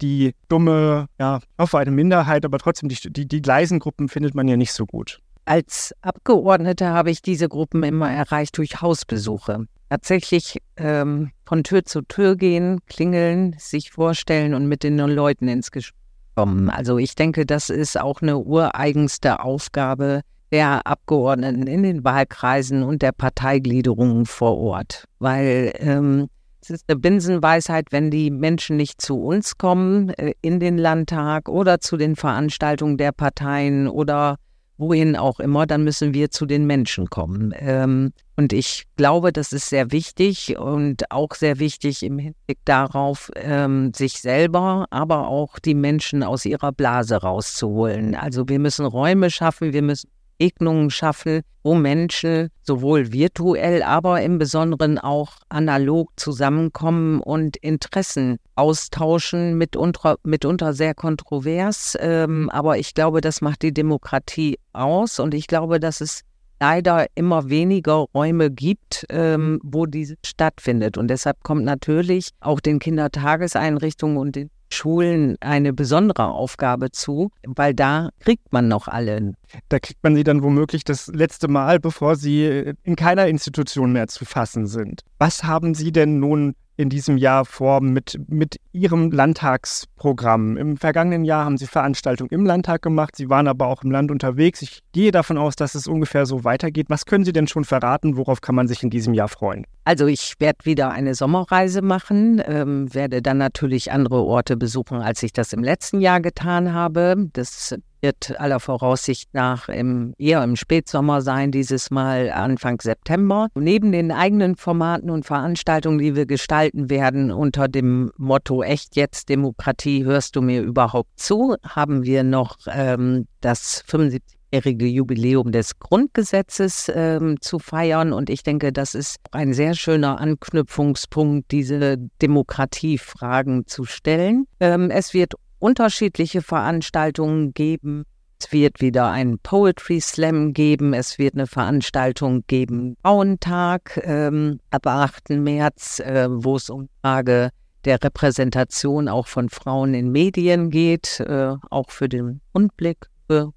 [SPEAKER 3] Die dumme, ja, auf eine Minderheit, aber trotzdem die, die, die leisen Gruppen findet man ja nicht so gut.
[SPEAKER 1] Als Abgeordnete habe ich diese Gruppen immer erreicht durch Hausbesuche. Tatsächlich ähm, von Tür zu Tür gehen, klingeln, sich vorstellen und mit den Leuten ins Gespräch kommen. Also ich denke, das ist auch eine ureigenste Aufgabe der Abgeordneten in den Wahlkreisen und der Parteigliederungen vor Ort. Weil ähm, es ist eine Binsenweisheit, wenn die Menschen nicht zu uns kommen, äh, in den Landtag oder zu den Veranstaltungen der Parteien oder wohin auch immer, dann müssen wir zu den Menschen kommen. Ähm, und ich glaube, das ist sehr wichtig und auch sehr wichtig im Hinblick darauf, ähm, sich selber, aber auch die Menschen aus ihrer Blase rauszuholen. Also wir müssen Räume schaffen, wir müssen Begegnungen schaffen, wo Menschen sowohl virtuell, aber im Besonderen auch analog zusammenkommen und Interessen austauschen, mitunter, mitunter sehr kontrovers. Ähm, aber ich glaube, das macht die Demokratie aus und ich glaube, dass es leider immer weniger Räume gibt, ähm, wo diese stattfindet. Und deshalb kommt natürlich auch den Kindertageseinrichtungen und den Schulen eine besondere Aufgabe zu, weil da kriegt man noch alle.
[SPEAKER 3] Da kriegt man sie dann womöglich das letzte Mal, bevor sie in keiner Institution mehr zu fassen sind. Was haben Sie denn nun in diesem Jahr vor mit, mit Ihrem Landtagsprogramm? Im vergangenen Jahr haben Sie Veranstaltungen im Landtag gemacht, Sie waren aber auch im Land unterwegs. Ich gehe davon aus, dass es ungefähr so weitergeht. Was können Sie denn schon verraten? Worauf kann man sich in diesem Jahr freuen?
[SPEAKER 1] Also ich werde wieder eine Sommerreise machen, ähm, werde dann natürlich andere Orte besuchen, als ich das im letzten Jahr getan habe. Das wird aller Voraussicht nach im, eher im Spätsommer sein, dieses Mal Anfang September. Neben den eigenen Formaten und Veranstaltungen, die wir gestalten werden, unter dem Motto Echt jetzt Demokratie, hörst du mir überhaupt zu, haben wir noch ähm, das 75 jährige Jubiläum des Grundgesetzes ähm, zu feiern. Und ich denke, das ist ein sehr schöner Anknüpfungspunkt, diese Demokratiefragen zu stellen. Ähm, es wird unterschiedliche Veranstaltungen geben. Es wird wieder einen Poetry Slam geben. Es wird eine Veranstaltung geben, Frauentag ähm, ab 8. März, äh, wo es um Frage der Repräsentation auch von Frauen in Medien geht, äh, auch für den Rundblick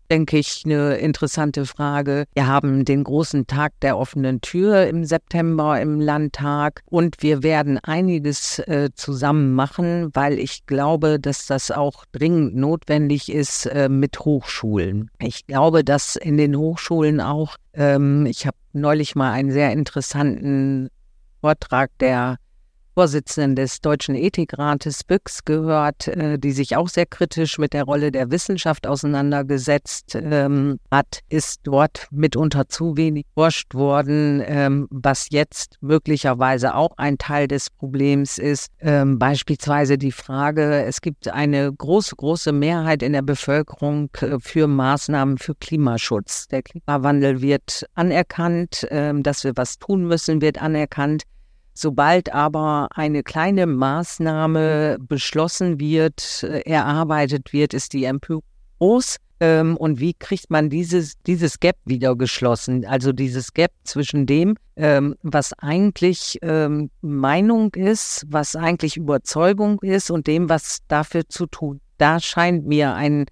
[SPEAKER 1] denke ich, eine interessante Frage. Wir haben den großen Tag der offenen Tür im September im Landtag und wir werden einiges äh, zusammen machen, weil ich glaube, dass das auch dringend notwendig ist äh, mit Hochschulen. Ich glaube, dass in den Hochschulen auch, ähm, ich habe neulich mal einen sehr interessanten Vortrag der Vorsitzenden des Deutschen Ethikrates Büchs gehört, äh, die sich auch sehr kritisch mit der Rolle der Wissenschaft auseinandergesetzt ähm, hat, ist dort mitunter zu wenig forscht worden, ähm, was jetzt möglicherweise auch ein Teil des Problems ist. Ähm, beispielsweise die Frage, es gibt eine große, große Mehrheit in der Bevölkerung äh, für Maßnahmen für Klimaschutz. Der Klimawandel wird anerkannt, ähm, dass wir was tun müssen, wird anerkannt. Sobald aber eine kleine Maßnahme beschlossen wird, äh, erarbeitet wird, ist die Empörung groß. Ähm, und wie kriegt man dieses, dieses Gap wieder geschlossen? Also dieses Gap zwischen dem, ähm, was eigentlich ähm, Meinung ist, was eigentlich Überzeugung ist und dem, was dafür zu tun. Da scheint mir ein,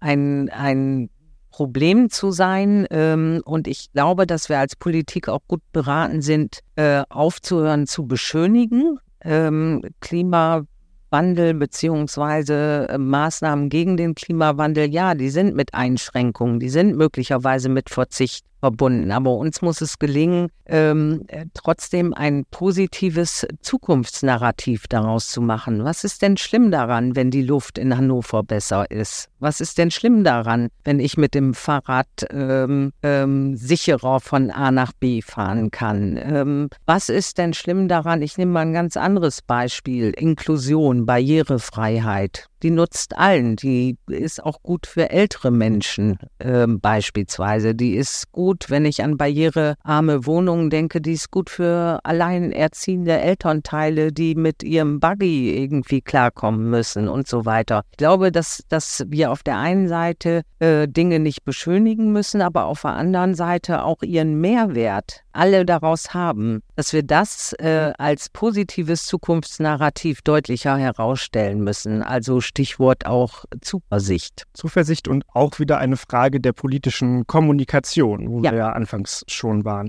[SPEAKER 1] ein, ein Problem zu sein. Ähm, und ich glaube, dass wir als Politik auch gut beraten sind, äh, aufzuhören zu beschönigen. Ähm, Klimawandel beziehungsweise äh, Maßnahmen gegen den Klimawandel, ja, die sind mit Einschränkungen, die sind möglicherweise mit Verzicht verbunden. Aber uns muss es gelingen, ähm, äh, trotzdem ein positives Zukunftsnarrativ daraus zu machen. Was ist denn schlimm daran, wenn die Luft in Hannover besser ist? Was ist denn schlimm daran, wenn ich mit dem Fahrrad ähm, ähm, sicherer von A nach B fahren kann? Ähm, was ist denn schlimm daran? Ich nehme mal ein ganz anderes Beispiel. Inklusion, Barrierefreiheit die nutzt allen. Die ist auch gut für ältere Menschen äh, beispielsweise. Die ist gut, wenn ich an barrierearme Wohnungen denke, die ist gut für alleinerziehende Elternteile, die mit ihrem Buggy irgendwie klarkommen müssen und so weiter. Ich glaube, dass, dass wir auf der einen Seite äh, Dinge nicht beschönigen müssen, aber auf der anderen Seite auch ihren Mehrwert alle daraus haben, dass wir das äh, als positives Zukunftsnarrativ deutlicher herausstellen müssen. Also Stichwort auch Zuversicht.
[SPEAKER 3] Zuversicht und auch wieder eine Frage der politischen Kommunikation, wo ja. wir ja anfangs schon waren.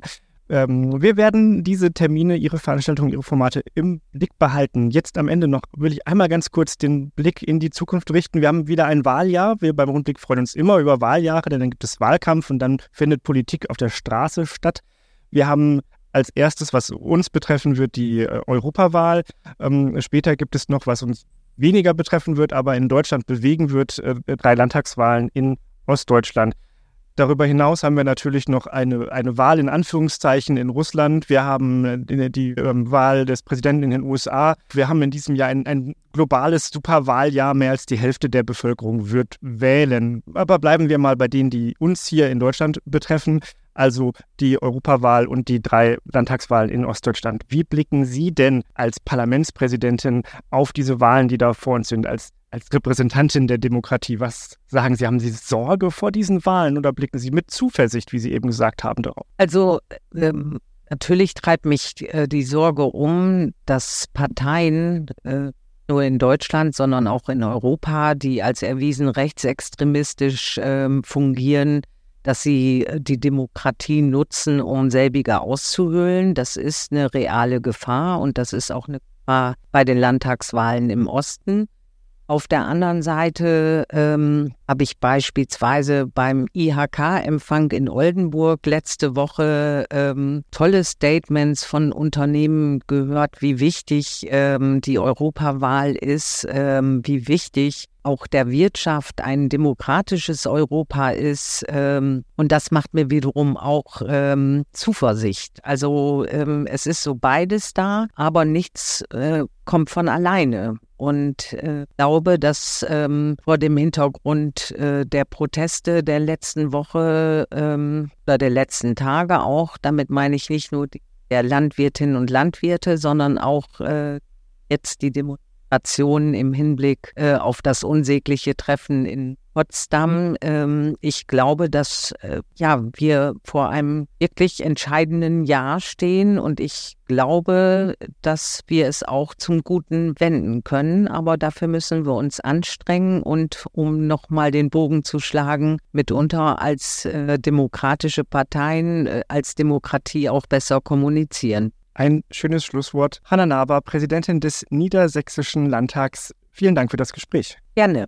[SPEAKER 3] Ähm, wir werden diese Termine, Ihre Veranstaltungen, Ihre Formate im Blick behalten. Jetzt am Ende noch will ich einmal ganz kurz den Blick in die Zukunft richten. Wir haben wieder ein Wahljahr. Wir beim Rundblick freuen uns immer über Wahljahre, denn dann gibt es Wahlkampf und dann findet Politik auf der Straße statt. Wir haben als erstes, was uns betreffen wird, die äh, Europawahl. Ähm, später gibt es noch, was uns weniger betreffen wird, aber in Deutschland bewegen wird, äh, drei Landtagswahlen in Ostdeutschland. Darüber hinaus haben wir natürlich noch eine, eine Wahl in Anführungszeichen in Russland. Wir haben äh, die, die ähm, Wahl des Präsidenten in den USA. Wir haben in diesem Jahr ein, ein globales Superwahljahr. Mehr als die Hälfte der Bevölkerung wird wählen. Aber bleiben wir mal bei denen, die uns hier in Deutschland betreffen also die Europawahl und die drei Landtagswahlen in Ostdeutschland. Wie blicken Sie denn als Parlamentspräsidentin auf diese Wahlen, die da vor uns sind, als, als Repräsentantin der Demokratie? Was sagen Sie? Haben Sie Sorge vor diesen Wahlen oder blicken Sie mit Zuversicht, wie Sie eben gesagt haben, darauf?
[SPEAKER 1] Also ähm, natürlich treibt mich äh, die Sorge um, dass Parteien äh, nur in Deutschland, sondern auch in Europa, die als erwiesen rechtsextremistisch äh, fungieren, dass sie äh, die Demokratie nutzen, um selbiger auszuhöhlen. Das ist eine reale Gefahr und das ist auch eine Gefahr bei den Landtagswahlen im Osten. Auf der anderen Seite ähm, habe ich beispielsweise beim IHK-Empfang in Oldenburg letzte Woche ähm, tolle Statements von Unternehmen gehört, wie wichtig ähm, die Europawahl ist, ähm, wie wichtig auch der Wirtschaft ein demokratisches Europa ist. Ähm, und das macht mir wiederum auch ähm, Zuversicht. Also ähm, es ist so beides da, aber nichts äh, kommt von alleine. Und äh, glaube, dass ähm, vor dem Hintergrund äh, der Proteste der letzten Woche ähm, oder der letzten Tage auch, damit meine ich nicht nur die, der Landwirtinnen und Landwirte, sondern auch äh, jetzt die Demonstrationen im Hinblick äh, auf das unsägliche Treffen in Potsdam. Mhm. Ähm, ich glaube, dass äh, ja wir vor einem wirklich entscheidenden Jahr stehen und ich glaube, dass wir es auch zum Guten wenden können. Aber dafür müssen wir uns anstrengen und um nochmal den Bogen zu schlagen, mitunter als äh, demokratische Parteien, äh, als Demokratie auch besser kommunizieren.
[SPEAKER 3] Ein schönes Schlusswort. Hanna Naber, Präsidentin des Niedersächsischen Landtags. Vielen Dank für das Gespräch.
[SPEAKER 1] Gerne.